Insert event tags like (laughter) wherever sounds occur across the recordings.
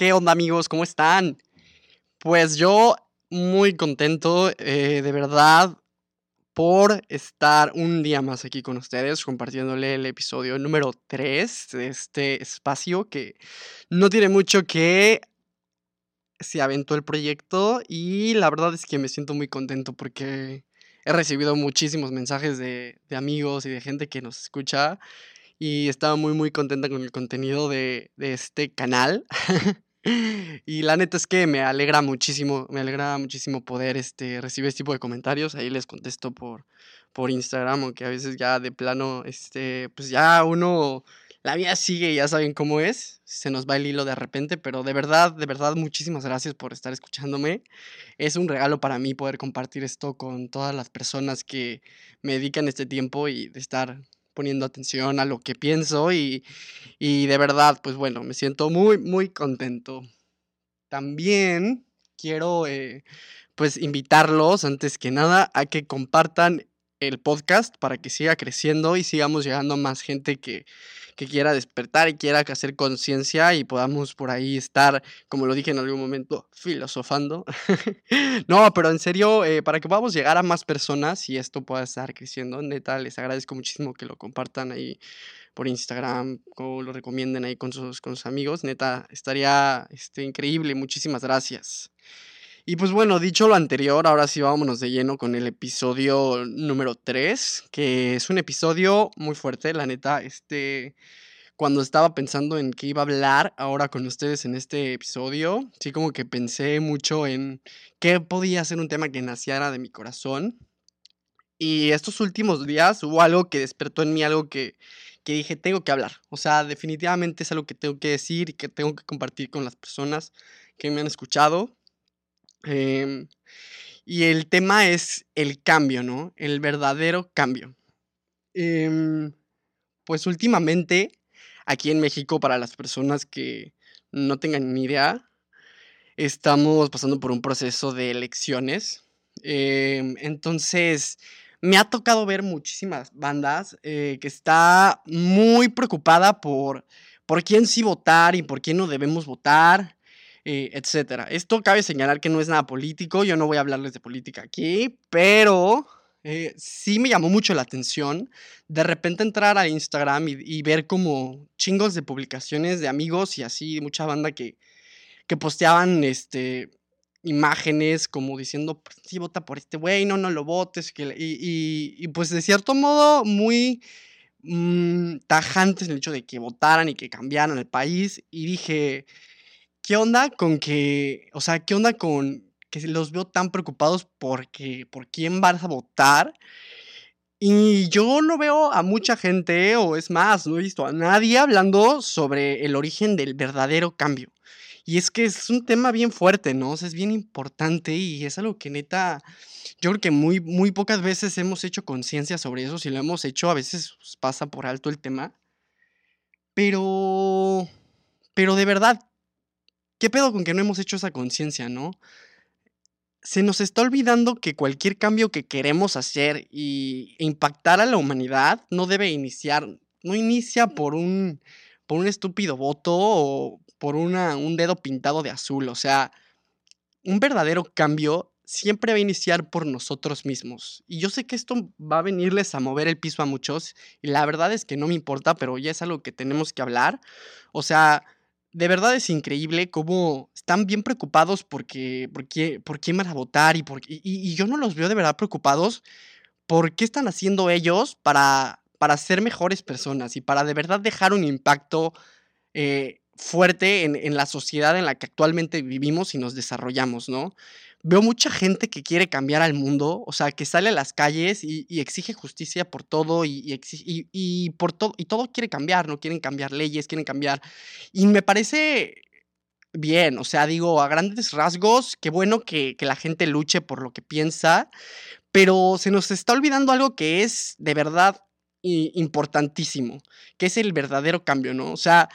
¿Qué onda amigos? ¿Cómo están? Pues yo muy contento, eh, de verdad, por estar un día más aquí con ustedes, compartiéndole el episodio número 3 de este espacio que no tiene mucho que se aventó el proyecto y la verdad es que me siento muy contento porque he recibido muchísimos mensajes de, amigos y de gente que nos escucha y estaba muy muy contenta con el contenido de este canal. (laughs) Y la neta es que me alegra muchísimo, me alegra muchísimo poder este, recibir este tipo de comentarios. Ahí les contesto por, por Instagram, aunque a veces ya de plano, este, pues ya uno, la vida sigue y ya saben cómo es. Se nos va el hilo de repente, pero de verdad, de verdad, muchísimas gracias por estar escuchándome. Es un regalo para mí poder compartir esto con todas las personas que me dedican este tiempo y de estar poniendo atención a lo que pienso y, y de verdad, pues bueno, me siento muy, muy contento. También quiero, eh, pues, invitarlos, antes que nada, a que compartan el podcast para que siga creciendo y sigamos llegando a más gente que, que quiera despertar y quiera hacer conciencia y podamos por ahí estar, como lo dije en algún momento, filosofando. (laughs) no, pero en serio, eh, para que podamos llegar a más personas y esto pueda estar creciendo, neta, les agradezco muchísimo que lo compartan ahí por Instagram o lo recomienden ahí con sus, con sus amigos. Neta, estaría este, increíble. Muchísimas gracias. Y pues bueno, dicho lo anterior, ahora sí vámonos de lleno con el episodio número 3, que es un episodio muy fuerte, la neta, este, cuando estaba pensando en qué iba a hablar ahora con ustedes en este episodio, sí como que pensé mucho en qué podía ser un tema que naciera de mi corazón. Y estos últimos días hubo algo que despertó en mí, algo que, que dije, tengo que hablar. O sea, definitivamente es algo que tengo que decir y que tengo que compartir con las personas que me han escuchado Em, y el tema es el cambio, ¿no? El verdadero cambio. Em, pues últimamente, aquí en México, para las personas que no tengan ni idea, estamos pasando por un proceso de elecciones. Em, entonces, me ha tocado ver muchísimas bandas eh, que está muy preocupada por, por quién sí votar y por quién no debemos votar. Eh, etcétera. Esto cabe señalar que no es nada político, yo no voy a hablarles de política aquí, pero eh, sí me llamó mucho la atención de repente entrar a Instagram y, ver como chingos de publicaciones de amigos y así, mucha banda que, que posteaban este, imágenes como diciendo, pues, sí, vota por este güey, no, no lo votes, que, y, y, pues de cierto modo muy mm, tajantes en el hecho de que votaran y que cambiaran el país, y dije, ¿Qué onda con que, o sea, qué onda con que los veo tan preocupados porque, por quién vas a votar? Y yo no veo a mucha gente, o es más, no he visto a nadie hablando sobre el origen del verdadero cambio. Y es que es un tema bien fuerte, ¿no? Es bien importante y es algo que neta, yo creo que muy, muy pocas veces hemos hecho conciencia sobre eso. Si lo hemos hecho, a veces pues, pasa por alto el tema. Pero, pero de verdad, ¿Qué pedo con que no hemos hecho esa conciencia, no? Se nos está olvidando que cualquier cambio que queremos hacer y impactar a la humanidad no debe iniciar, no inicia por un, por un estúpido voto o por una, un dedo pintado de azul. O sea, un verdadero cambio siempre va a iniciar por nosotros mismos. Y yo sé que esto va a venirles a mover el piso a muchos. Y la verdad es que no me importa, pero ya es algo que tenemos que hablar. O sea, de verdad es increíble cómo están bien preocupados porque, porque, por quién van a votar y, y, yo no los veo de verdad preocupados por qué están haciendo ellos para, para ser mejores personas y para de verdad dejar un impacto eh, fuerte en, en, la sociedad en la que actualmente vivimos y nos desarrollamos, ¿no? Veo mucha gente que quiere cambiar al mundo, o sea, que sale a las calles y, exige justicia por todo y, y, por todo, y todo quiere cambiar, ¿no? Quieren cambiar leyes, quieren cambiar. Y me parece bien, o sea, digo, a grandes rasgos, qué bueno que, que la gente luche por lo que piensa, pero se nos está olvidando algo que es de verdad importantísimo, que es el verdadero cambio, ¿no? O sea,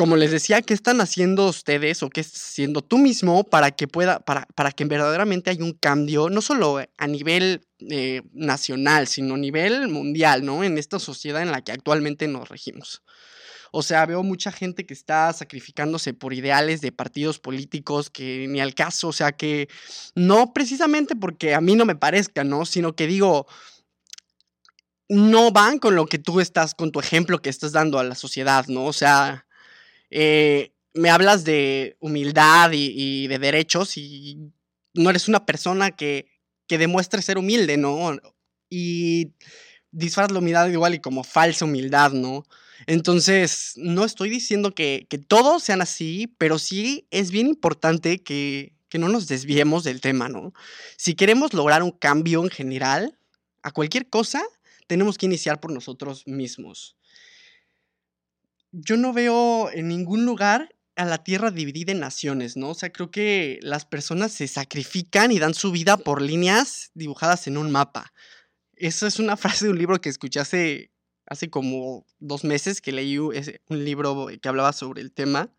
como les decía, ¿qué están haciendo ustedes o qué estás haciendo tú mismo para que pueda, para, para que verdaderamente haya un cambio, no solo a nivel eh, nacional, sino a nivel mundial, ¿no? En esta sociedad en la que actualmente nos regimos. O sea, veo mucha gente que está sacrificándose por ideales de partidos políticos que ni al caso, o sea, que no precisamente porque a mí no me parezca, ¿no? Sino que digo, no van con lo que tú estás, con tu ejemplo que estás dando a la sociedad, ¿no? O sea, eh, me hablas de humildad y, de derechos y no eres una persona que, que demuestre ser humilde, ¿no? Y disfraz la humildad igual y como falsa humildad, ¿no? Entonces, no estoy diciendo que, que todos sean así, pero sí es bien importante que, que no nos desviemos del tema, ¿no? Si queremos lograr un cambio en general, a cualquier cosa, tenemos que iniciar por nosotros mismos. Yo no veo en ningún lugar a la tierra dividida en naciones, ¿no? O sea, creo que las personas se sacrifican y dan su vida por líneas dibujadas en un mapa. Esa es una (laughs) frase de un libro que escuché hace, hace como dos meses que leí un libro que hablaba sobre el tema.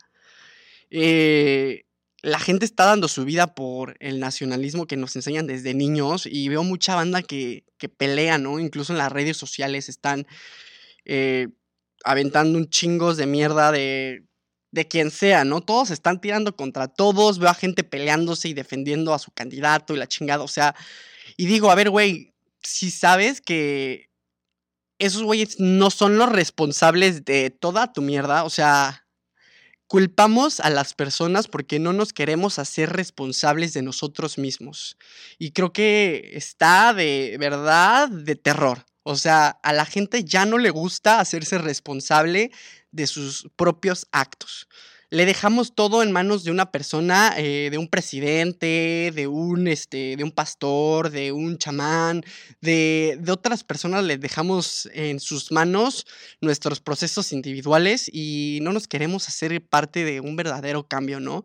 Eh, la gente está dando su vida por el nacionalismo que nos enseñan desde niños y veo mucha banda que, que pelea, ¿no? Incluso en las redes sociales están eh, aventando un chingos de mierda de, de quien sea, ¿no? Todos están tirando contra todos, veo a gente peleándose y defendiendo a su candidato y la chingada, o sea, y digo, a ver, güey, si sabes que esos güeyes no son los responsables de toda tu mierda, o sea, Culpamos a las personas porque no nos queremos hacer responsables de nosotros mismos. Y creo que está de verdad de terror. O sea, a la gente ya no le gusta hacerse responsable de sus propios actos le dejamos todo en manos de una persona, eh, de un presidente, de un, este, de un pastor, de un chamán, de, de, otras personas, le dejamos en sus manos nuestros procesos individuales y no nos queremos hacer parte de un verdadero cambio, ¿no?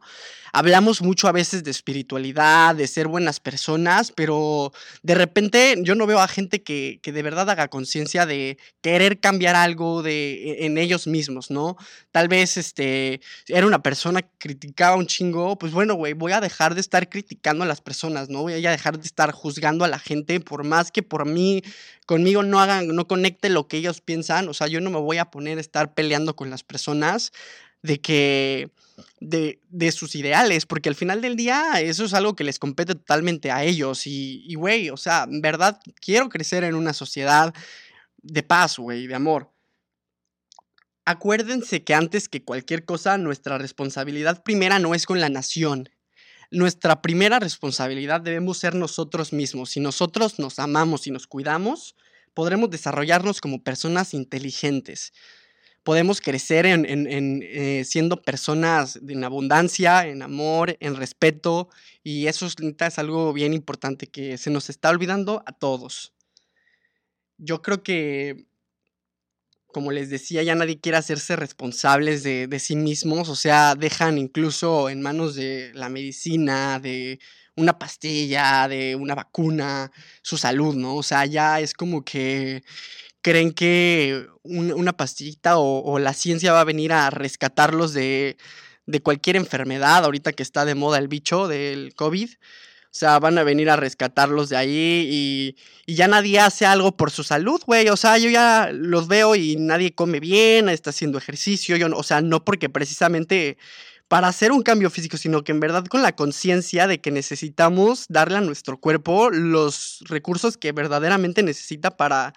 Hablamos mucho a veces de espiritualidad, de ser buenas personas, pero de repente yo no veo a gente que, que de verdad haga conciencia de querer cambiar algo de, e, en ellos mismos, ¿no? Tal vez, este era una persona que criticaba un chingo, pues bueno, güey, voy a dejar de estar criticando a las personas, ¿no? Voy a dejar de estar juzgando a la gente, por más que por mí, conmigo no hagan, no conecte lo que ellos piensan, o sea, yo no me voy a poner a estar peleando con las personas de que, de, de sus ideales, porque al final del día eso es algo que les compete totalmente a ellos y, güey, o sea, en verdad, quiero crecer en una sociedad de paz, güey, de amor Acuérdense que antes que cualquier cosa, nuestra responsabilidad primera no es con la nación. Nuestra primera responsabilidad debemos ser nosotros mismos. Si nosotros nos amamos y nos cuidamos, podremos desarrollarnos como personas inteligentes. Podemos crecer en, eh, siendo personas en abundancia, en amor, en respeto. Y eso es algo bien importante que se nos está olvidando a todos. Yo creo que como les decía, ya nadie quiere hacerse responsables de, sí mismos, o sea, dejan incluso en manos de la medicina, de una pastilla, de una vacuna, su salud, ¿no? O sea, ya es como que creen que una pastillita o, la ciencia va a venir a rescatarlos de, de cualquier enfermedad, ahorita que está de moda el bicho del COVID. O sea, van a venir a rescatarlos de ahí y, y ya nadie hace algo por su salud, güey. O sea, yo ya los veo y nadie come bien, está haciendo ejercicio. Yo, o sea, no porque precisamente para hacer un cambio físico, sino que en verdad con la conciencia de que necesitamos darle a nuestro cuerpo los recursos que verdaderamente necesita para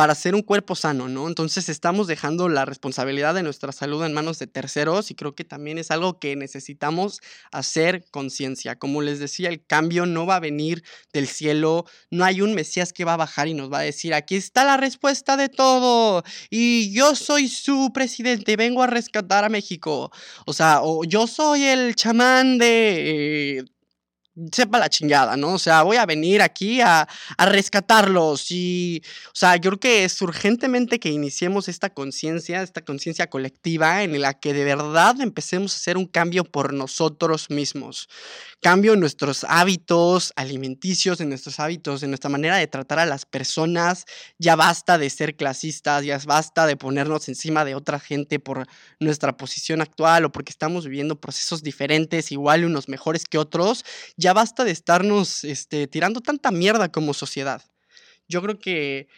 para ser un cuerpo sano, ¿no? Entonces estamos dejando la responsabilidad de nuestra salud en manos de terceros y creo que también es algo que necesitamos hacer conciencia. Como les decía, el cambio no va a venir del cielo, no hay un Mesías que va a bajar y nos va a decir, aquí está la respuesta de todo y yo soy su presidente, vengo a rescatar a México. O sea, o yo soy el chamán de... Eh, sepa la chingada, ¿no? O sea, voy a venir aquí a, a rescatarlos y, o sea, yo creo que es urgentemente que iniciemos esta conciencia, esta conciencia colectiva en la que de verdad empecemos a hacer un cambio por nosotros mismos. Cambio en nuestros hábitos alimenticios, en nuestros hábitos, en nuestra manera de tratar a las personas. Ya basta de ser clasistas, ya basta de ponernos encima de otra gente por nuestra posición actual o porque estamos viviendo procesos diferentes, igual unos mejores que otros. Ya basta de estarnos este, tirando tanta mierda como sociedad. Yo creo que,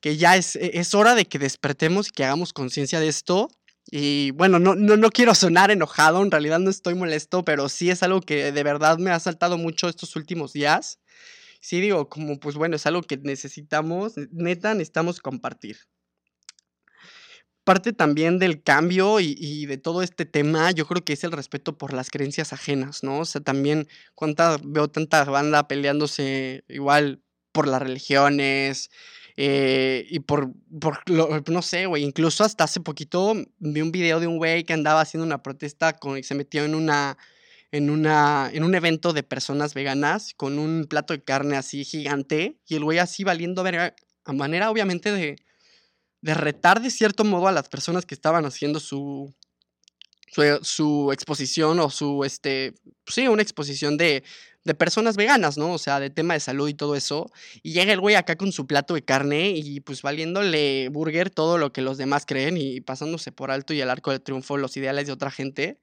que ya es, e, es hora de que despertemos y que hagamos conciencia de esto Y bueno, no, no, no quiero sonar enojado, en realidad no estoy molesto, pero sí es algo que de verdad me ha saltado mucho estos últimos días. Sí digo, como pues bueno, es algo que necesitamos, neta, necesitamos compartir. Parte también del cambio y, y de todo este tema, yo creo que es el respeto por las creencias ajenas, ¿no? O sea, también cuánta, veo tanta banda peleándose igual por las religiones, eh, y por, por no sé, güey, incluso hasta hace poquito vi un video de un güey que andaba haciendo una protesta con, y se metió en una, en una, en un evento de personas veganas con un plato de carne así gigante y el güey así valiendo verga, a manera obviamente de, de retar de cierto modo a las personas que estaban haciendo su, su, exposición o su, este, sí, una exposición de, de personas veganas, ¿no? O sea, de tema de salud y todo eso. Y llega el güey acá con su plato de carne y pues valiéndole burger todo lo que los demás creen y pasándose por alto y el arco de triunfo los ideales de otra gente.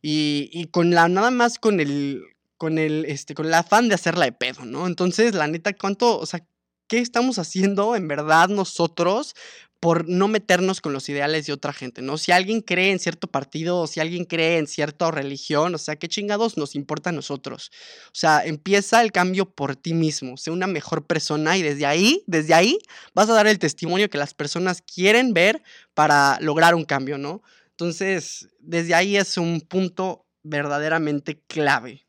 Y, y con la, nada más con el, con el, este, con el afán de hacerla de pedo, ¿no? Entonces, la neta, ¿cuánto, o sea, qué estamos haciendo en verdad nosotros por no meternos con los ideales de otra gente, ¿no? Si alguien cree en cierto partido o si alguien cree en cierta religión, o sea, ¿qué chingados nos importa a nosotros? O sea, empieza el cambio por ti mismo, sé una mejor persona y desde ahí, desde ahí vas a dar el testimonio que las personas quieren ver para lograr un cambio, ¿no? Entonces, desde ahí es un punto verdaderamente clave.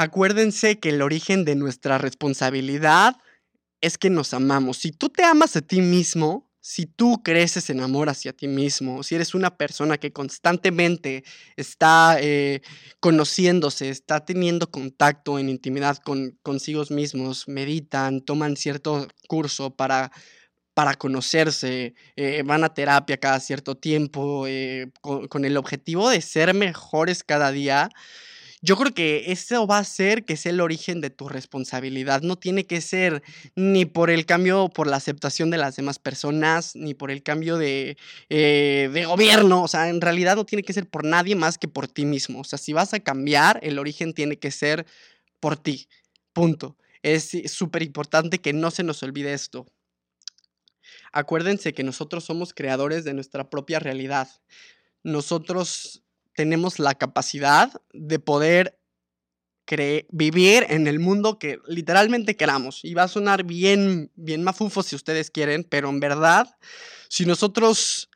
Acuérdense que el origen de nuestra responsabilidad es que nos amamos. Si tú te amas a ti mismo, si tú creces en amor hacia ti mismo, si eres una persona que constantemente está eh, conociéndose, está teniendo contacto en intimidad con consigo mismos, meditan, toman cierto curso para, para conocerse, eh, van a terapia cada cierto tiempo, eh, con el objetivo de ser mejores cada día, yo creo que eso va a ser que sea el origen de tu responsabilidad. No tiene que ser ni por el cambio, por la aceptación de las demás personas, ni por el cambio de, eh, de gobierno. O sea, en realidad no tiene que ser por nadie más que por ti mismo. O sea, si vas a cambiar, el origen tiene que ser por ti. Punto. Es súper importante que no se nos olvide esto. Acuérdense que nosotros somos creadores de nuestra propia realidad. Nosotros tenemos la capacidad de poder vivir en el mundo que literalmente queramos. Y va a sonar bien, bien mafufo si ustedes quieren, pero en verdad, si nosotros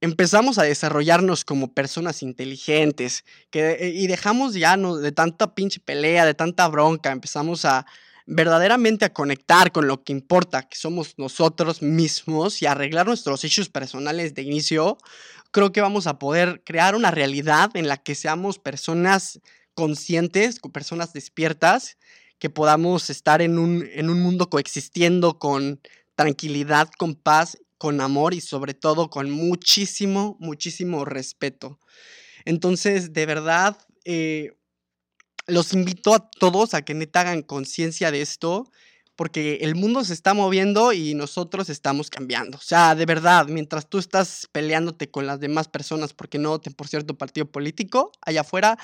empezamos a desarrollarnos como personas inteligentes que, eh, y dejamos ya no, de tanta pinche pelea, de tanta bronca, empezamos a verdaderamente a conectar con lo que importa, que somos nosotros mismos y arreglar nuestros issues personales de inicio, creo que vamos a poder crear una realidad en la que seamos personas conscientes, personas despiertas, que podamos estar en un, en un mundo coexistiendo con tranquilidad, con paz, con amor y sobre todo con muchísimo, muchísimo respeto. Entonces, de verdad, eh, los invito a todos a que neta hagan conciencia de esto porque el mundo se está moviendo y nosotros estamos cambiando. O sea, de verdad, mientras tú estás peleándote con las demás personas porque no voten por cierto partido político, allá afuera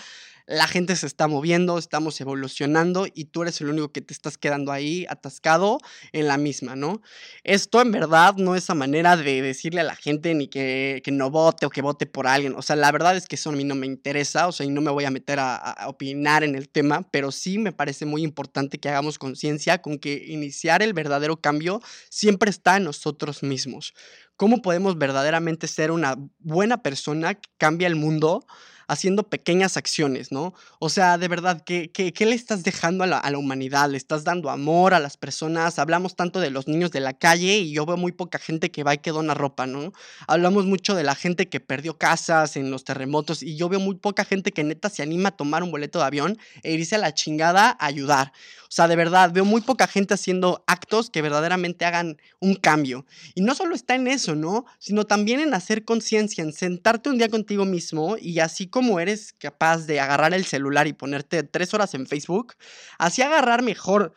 la gente se está moviendo, estamos evolucionando y tú eres el único que te estás quedando ahí atascado en la misma, ¿no? Esto en verdad no es a manera de decirle a la gente ni que, no vote o que vote por alguien. O sea, la verdad es que eso a mí no me interesa, o sea, y no me voy a meter a, a opinar en el tema, pero sí me parece muy importante que hagamos conciencia con que iniciar el verdadero cambio siempre está en nosotros mismos. ¿Cómo podemos verdaderamente ser una buena persona que cambia el mundo? Haciendo pequeñas acciones, ¿no? O sea, de verdad, ¿qué, qué, le estás dejando a la, a la, humanidad? ¿Le estás dando amor a las personas? Hablamos tanto de los niños de la calle y yo veo muy poca gente que va y que dona ropa, ¿no? Hablamos mucho de la gente que perdió casas en los terremotos y yo veo muy poca gente que neta se anima a tomar un boleto de avión e irse a la chingada a ayudar. O sea, de verdad, veo muy poca gente haciendo actos que verdaderamente hagan un cambio. Y no solo está en eso, ¿no? Sino también en hacer conciencia, en sentarte un día contigo mismo y así como eres capaz de agarrar el celular y ponerte tres horas en Facebook, así agarrar mejor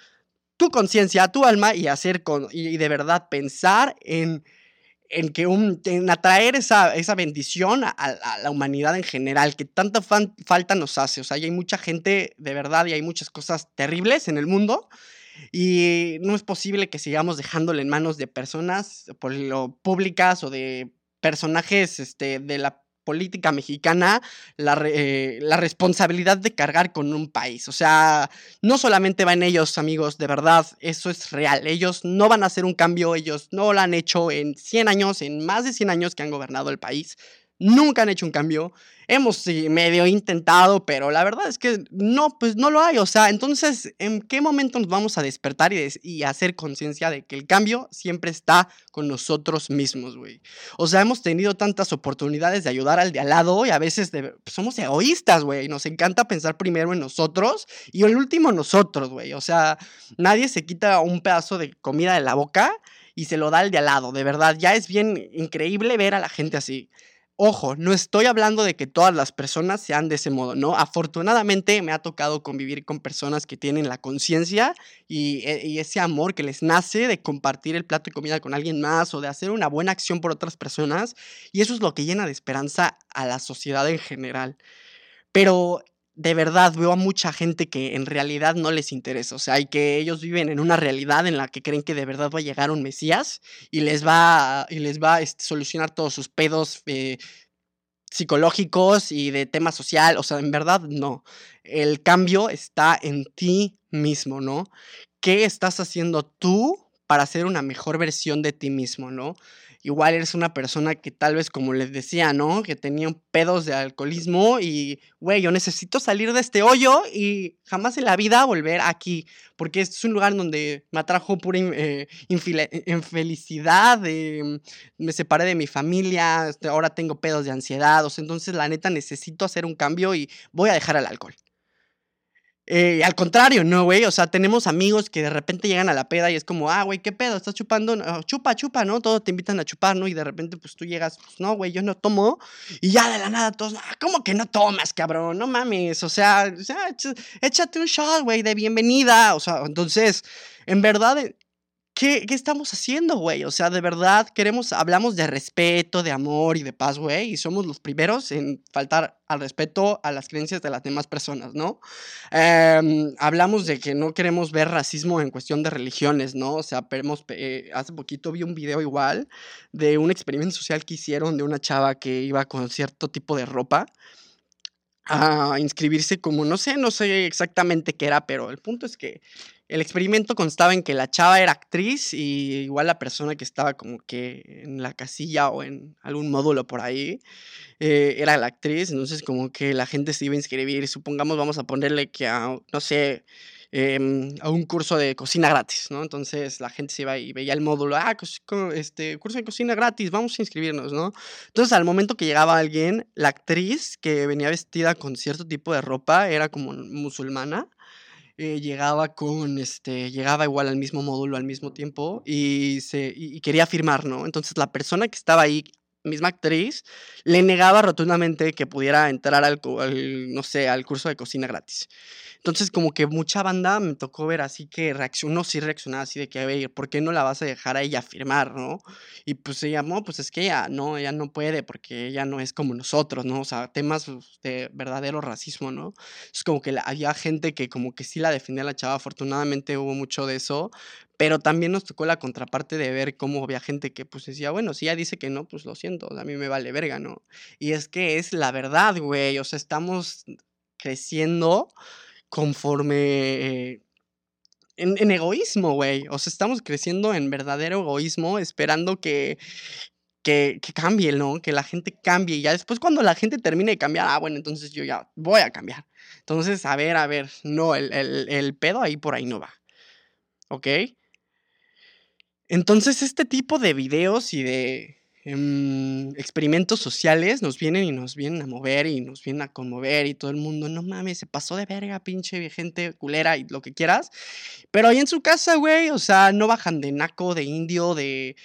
tu conciencia, tu alma y hacer con, y de verdad pensar en en, que un, en atraer esa, esa bendición a, la humanidad en general, que tanta falta nos hace. O sea, hay mucha gente de verdad y hay muchas cosas terribles en el mundo y no es posible que sigamos dejándole en manos de personas por lo públicas o de personajes este, de la política mexicana la, eh, la, responsabilidad de cargar con un país. O sea, no solamente va en ellos, amigos, de verdad, eso es real. Ellos no van a hacer un cambio, ellos no lo han hecho en 100 años, en más de 100 años que han gobernado el país nunca han hecho un cambio. Hemos medio intentado, pero la verdad es que no, pues no lo hay. O sea, entonces, ¿en qué momento nos vamos a despertar y, hacer conciencia de que el cambio siempre está con nosotros mismos, güey? O sea, hemos tenido tantas oportunidades de ayudar al de al lado y a veces pues, somos egoístas, güey. Nos encanta pensar primero en nosotros y el último nosotros, güey. O sea, nadie se quita un pedazo de comida de la boca y se lo da al de al lado. De verdad, ya es bien increíble ver a la gente así. Ojo, no estoy hablando de que todas las personas sean de ese modo, ¿no? Afortunadamente me ha tocado convivir con personas que tienen la conciencia y, eh, ese amor que les nace de compartir el plato de comida con alguien más o de hacer una buena acción por otras personas. Y eso es lo que llena de esperanza a la sociedad en general. Pero de verdad veo a mucha gente que en realidad no les interesa, o sea, y que ellos viven en una realidad en la que creen que de verdad va a llegar un Mesías y les va, y les va a este, solucionar todos sus pedos eh, psicológicos y de tema social, o sea, en verdad no. El cambio está en ti mismo, ¿no? ¿Qué estás haciendo tú para ser una mejor versión de ti mismo, ¿no? Igual eres una persona que tal vez, como les decía, ¿no? Que tenía pedos de alcoholismo y, güey, yo necesito salir de este hoyo y jamás en la vida volver aquí, porque es un lugar donde me atrajo pura eh, infelicidad, me separé de mi familia, este, ahora tengo pedos de ansiedad, o sea, entonces la neta necesito hacer un cambio y voy a dejar el alcohol. Eh, al contrario, no, güey. O sea, tenemos amigos que de repente llegan a la peda y es como, ah, güey, ¿qué pedo? ¿Estás chupando? chupa, chupa, ¿no? Todos te invitan a chupar, ¿no? Y de repente, pues tú llegas, pues no, güey, yo no tomo. Y ya de la nada todos, ah, ¿cómo que no tomas, cabrón? No mames. O sea, o sea échate un shot, güey, de bienvenida. O sea, entonces, en verdad, ¿Qué, estamos haciendo, güey? O sea, de verdad queremos, hablamos de respeto, de amor y de paz, güey, y somos los primeros en faltar al respeto a las creencias de las demás personas, ¿no? Em, hablamos de que no queremos ver racismo en cuestión de religiones, ¿no? O sea, eh, hace poquito vi un video igual de un experimento social que hicieron de una chava que iba con cierto tipo de ropa a inscribirse como, no sé, no sé exactamente qué era, pero el punto es que el experimento constaba en que la chava era actriz y igual la persona que estaba como que en la casilla o en algún módulo por ahí eh, era la actriz, entonces como que la gente se iba a inscribir, supongamos vamos a ponerle que a, no sé, em, a un curso de cocina gratis, ¿no? Entonces la gente se iba y veía el módulo, ah, este curso de cocina gratis, vamos a inscribirnos, ¿no? Entonces al momento que llegaba alguien, la actriz que venía vestida con cierto tipo de ropa era como musulmana, eh, llegaba con, este, llegaba igual al mismo módulo al mismo tiempo y, se, y quería firmar, ¿no? Entonces la persona que estaba ahí misma actriz, le negaba rotundamente que pudiera entrar al, no sé, al curso de cocina gratis. Entonces, como que mucha banda me tocó ver así que reaccionó, sí reaccionaba así de que, a ¿por qué no la vas a dejar a ella firmar, no? Y pues se llamó, pues es que ella no, ella no puede porque ella no es como nosotros, ¿no? O sea, temas pues, de verdadero racismo, ¿no? Es como que había gente que como que sí la defendía la chava, afortunadamente hubo mucho de eso, pero también nos tocó la contraparte de ver cómo había gente que pues decía, bueno, si ella dice que no, pues lo siento, a mí me vale verga, ¿no? Y es que es la verdad, güey, o sea, estamos creciendo conforme... en, egoísmo, güey. O sea, estamos creciendo en verdadero egoísmo, esperando que, que, que, cambie, ¿no? Que la gente cambie. Y ya después, cuando la gente termine de cambiar, ah, bueno, entonces yo ya voy a cambiar. Entonces, a ver, a ver, no, el, el, el pedo ahí por ahí no va. ¿Ok? Entonces, este tipo de videos y de em, experimentos sociales nos vienen y nos vienen a mover y nos vienen a conmover y todo el mundo, no mames, se pasó de verga, pinche gente culera y lo que quieras. Pero ahí en su casa, güey, o sea, no bajan de naco, de indio, de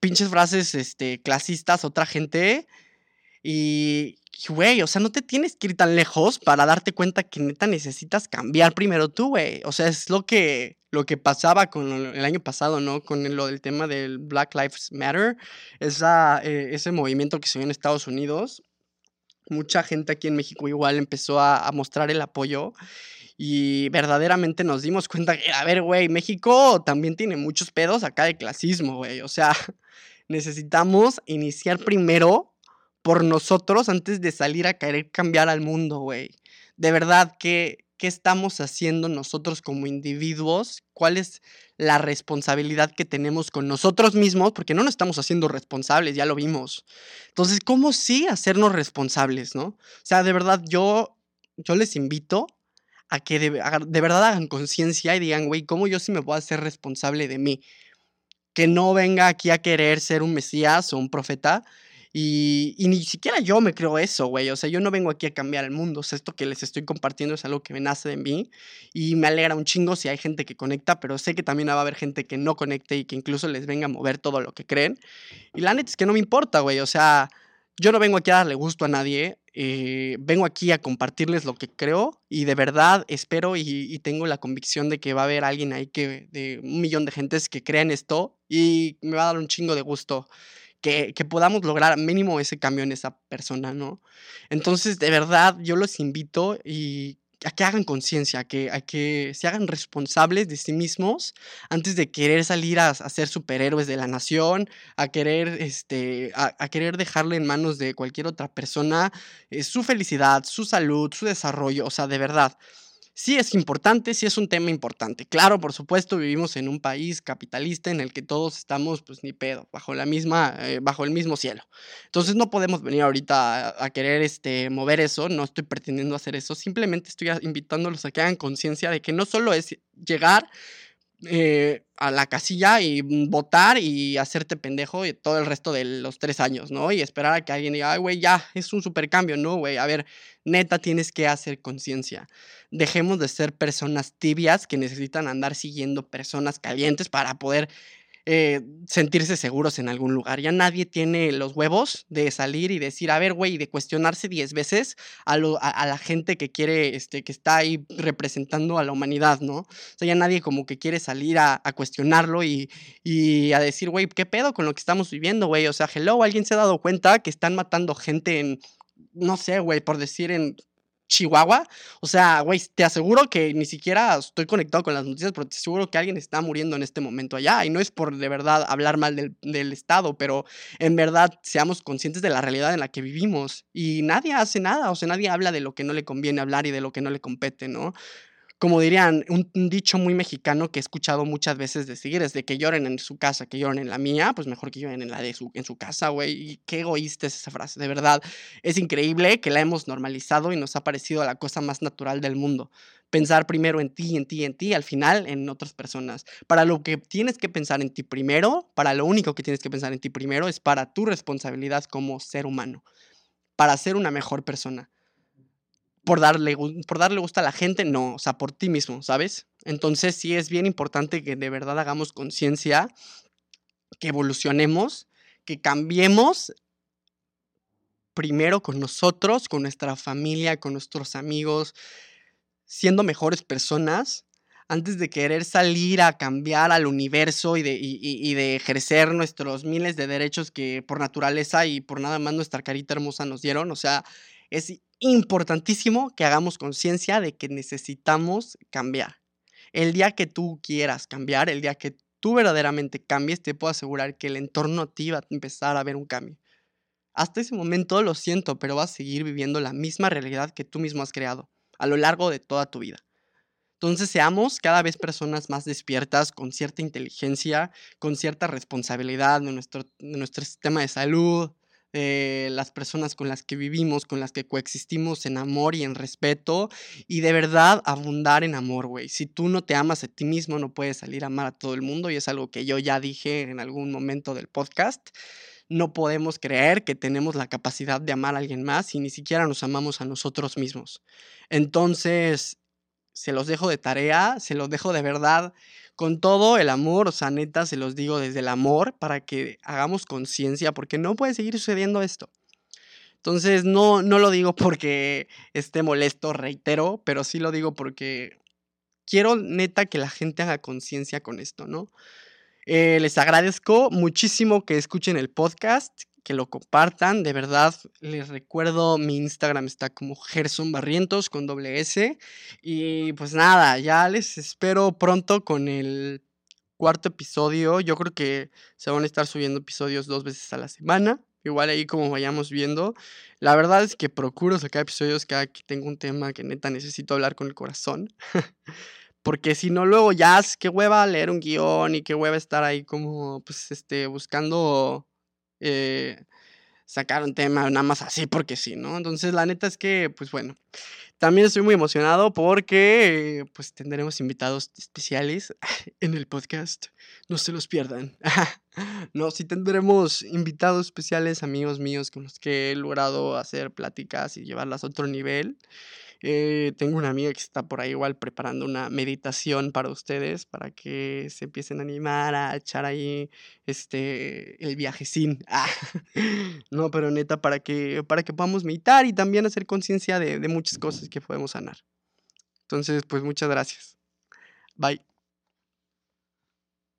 pinches frases este, clasistas, otra gente. Y, güey, o sea, no te tienes que ir tan lejos para darte cuenta que neta necesitas cambiar primero tú, güey. O sea, es lo que, lo que pasaba con el año pasado, ¿no? Con lo del tema del Black Lives Matter, esa, eh, ese movimiento que se dio en Estados Unidos. Mucha gente aquí en México igual empezó a, a mostrar el apoyo y verdaderamente nos dimos cuenta que, a ver, güey, México también tiene muchos pedos acá de clasismo, güey. O sea, (laughs) necesitamos iniciar primero por nosotros antes de salir a querer cambiar al mundo, güey. De verdad, ¿qué, ¿qué estamos haciendo nosotros como individuos? ¿Cuál es la responsabilidad que tenemos con nosotros mismos? Porque no nos estamos haciendo responsables, ya lo vimos. Entonces, ¿cómo sí hacernos responsables, no? O sea, de verdad, yo, yo les invito a que de, verdad hagan conciencia y digan, güey, ¿cómo yo sí me puedo hacer responsable de mí? Que no venga aquí a querer ser un mesías o un profeta, y, ni siquiera yo me creo eso, güey. O sea, yo no vengo aquí a cambiar el mundo. O sea, esto que les estoy compartiendo es algo que me nace de mí. Y me alegra un chingo si hay gente que conecta, pero sé que también va a haber gente que no conecte y que incluso les venga a mover todo lo que creen. Y la neta es que no me importa, güey. O sea, yo no vengo aquí a darle gusto a nadie. Eh, vengo aquí a compartirles lo que creo y de verdad espero y, y, tengo la convicción de que va a haber alguien ahí que de un millón de gentes que crean esto y me va a dar un chingo de gusto que, podamos lograr mínimo ese cambio en esa persona, ¿no? Entonces, de verdad, yo los invito y a que hagan conciencia, a que, a que se hagan responsables de sí mismos antes de querer salir a, ser superhéroes de la nación, a querer, este, a, querer dejarle en manos de cualquier otra persona eh, su felicidad, su salud, su desarrollo, o sea, de verdad sí es importante, sí es un tema importante. Claro, por supuesto, vivimos en un país capitalista en el que todos estamos, pues ni pedo, bajo la misma, eh, bajo el mismo cielo. Entonces no podemos venir ahorita a, querer este, mover eso, no estoy pretendiendo hacer eso, simplemente estoy invitándolos a que hagan conciencia de que no solo es llegar, eh, a la casilla y votar y hacerte pendejo y todo el resto de los tres años, ¿no? Y esperar a que alguien diga, ay, güey, ya, es un supercambio, ¿no, güey? A ver, neta, tienes que hacer conciencia. Dejemos de ser personas tibias que necesitan andar siguiendo personas calientes para poder eh, sentirse seguros en algún lugar. Ya nadie tiene los huevos de salir y decir, a ver, güey, de cuestionarse diez veces a, la gente que quiere, este, que está ahí representando a la humanidad, ¿no? O sea, ya nadie como que quiere salir a, cuestionarlo y, y, a decir, güey, ¿qué pedo con lo que estamos viviendo, güey? O sea, hello, ¿alguien se ha dado cuenta que están matando gente en, no sé, güey, por decir en Chihuahua. O sea, güey, te aseguro que ni siquiera estoy conectado con las noticias, pero te aseguro que alguien está muriendo en este momento allá. Y no es por de verdad hablar mal del, Estado, pero en verdad seamos conscientes de la realidad en la que vivimos. Y nadie hace nada, o sea, nadie habla de lo que no le conviene hablar y de lo que no le compete, ¿no? Como dirían, un, dicho muy mexicano que he escuchado muchas veces decir es de que lloren en su casa, que lloren en la mía, pues mejor que lloren en la de su, en su casa, güey. Y qué egoísta es esa frase, de verdad. Es increíble que la hemos normalizado y nos ha parecido la cosa más natural del mundo. Pensar primero en ti, en ti, en ti, al final en otras personas. Para lo que tienes que pensar en ti primero, para lo único que tienes que pensar en ti primero es para tu responsabilidad como ser humano, para ser una mejor persona por darle, por darle gusto a la gente, no, o sea, por ti mismo, ¿sabes? Entonces sí es bien importante que de verdad hagamos conciencia, que evolucionemos, que cambiemos primero con nosotros, con nuestra familia, con nuestros amigos, siendo mejores personas, antes de querer salir a cambiar al universo y de, y de, ejercer nuestros miles de derechos que por naturaleza y por nada más nuestra carita hermosa nos dieron. O sea, es importantísimo que hagamos conciencia de que necesitamos cambiar. El día que tú quieras cambiar, el día que tú verdaderamente cambies, te puedo asegurar que el entorno a ti va a empezar a ver un cambio. Hasta ese momento lo siento, pero vas a seguir viviendo la misma realidad que tú mismo has creado a lo largo de toda tu vida. Entonces seamos cada vez personas más despiertas, con cierta inteligencia, con cierta responsabilidad de nuestro, de nuestro sistema de salud, eh, las personas con las que vivimos, con las que coexistimos en amor y en respeto y de verdad abundar en amor, güey. Si tú no te amas a ti mismo, no puedes salir a amar a todo el mundo y es algo que yo ya dije en algún momento del podcast. No podemos creer que tenemos la capacidad de amar a alguien más y ni siquiera nos amamos a nosotros mismos. Entonces, se los dejo de tarea, se los dejo de verdad con todo el amor, o sea, neta, se los digo desde el amor para que hagamos conciencia, porque no puede seguir sucediendo esto. Entonces, no, no lo digo (laughs) porque esté molesto, reitero, pero sí lo digo porque quiero neta que la gente haga conciencia con esto, ¿no? Eh, les agradezco muchísimo que escuchen el podcast, que lo compartan. De verdad, les recuerdo, mi Instagram está como Gerson Barrientos con doble S. Y pues nada, ya les espero pronto con el cuarto episodio. Yo creo que se van a estar subiendo episodios dos veces a la semana. Igual ahí como vayamos viendo. La verdad es que procuro sacar episodios cada que tengo un tema que neta necesito hablar con el corazón. (laughs) Porque si no, luego ya que hueva leer un guion y qué hueva estar ahí como, pues, este, buscando eh, sacar un tema nada más así porque sí, ¿no? Entonces, la neta es que, pues bueno, también estoy muy emocionado porque, pues, tendremos invitados especiales (laughs) en el podcast. No se los pierdan. (laughs) no, sí tendremos invitados especiales, amigos míos con los que he logrado hacer pláticas y llevarlas a otro nivel. Eh, tengo una amiga que está por ahí igual preparando una meditación para ustedes, para que se empiecen a animar a echar ahí este el viajecín. (laughs) Ah, no, pero neta, para que, para que podamos meditar y también hacer conciencia de, de muchas cosas que podemos sanar. Entonces, pues muchas gracias. Bye.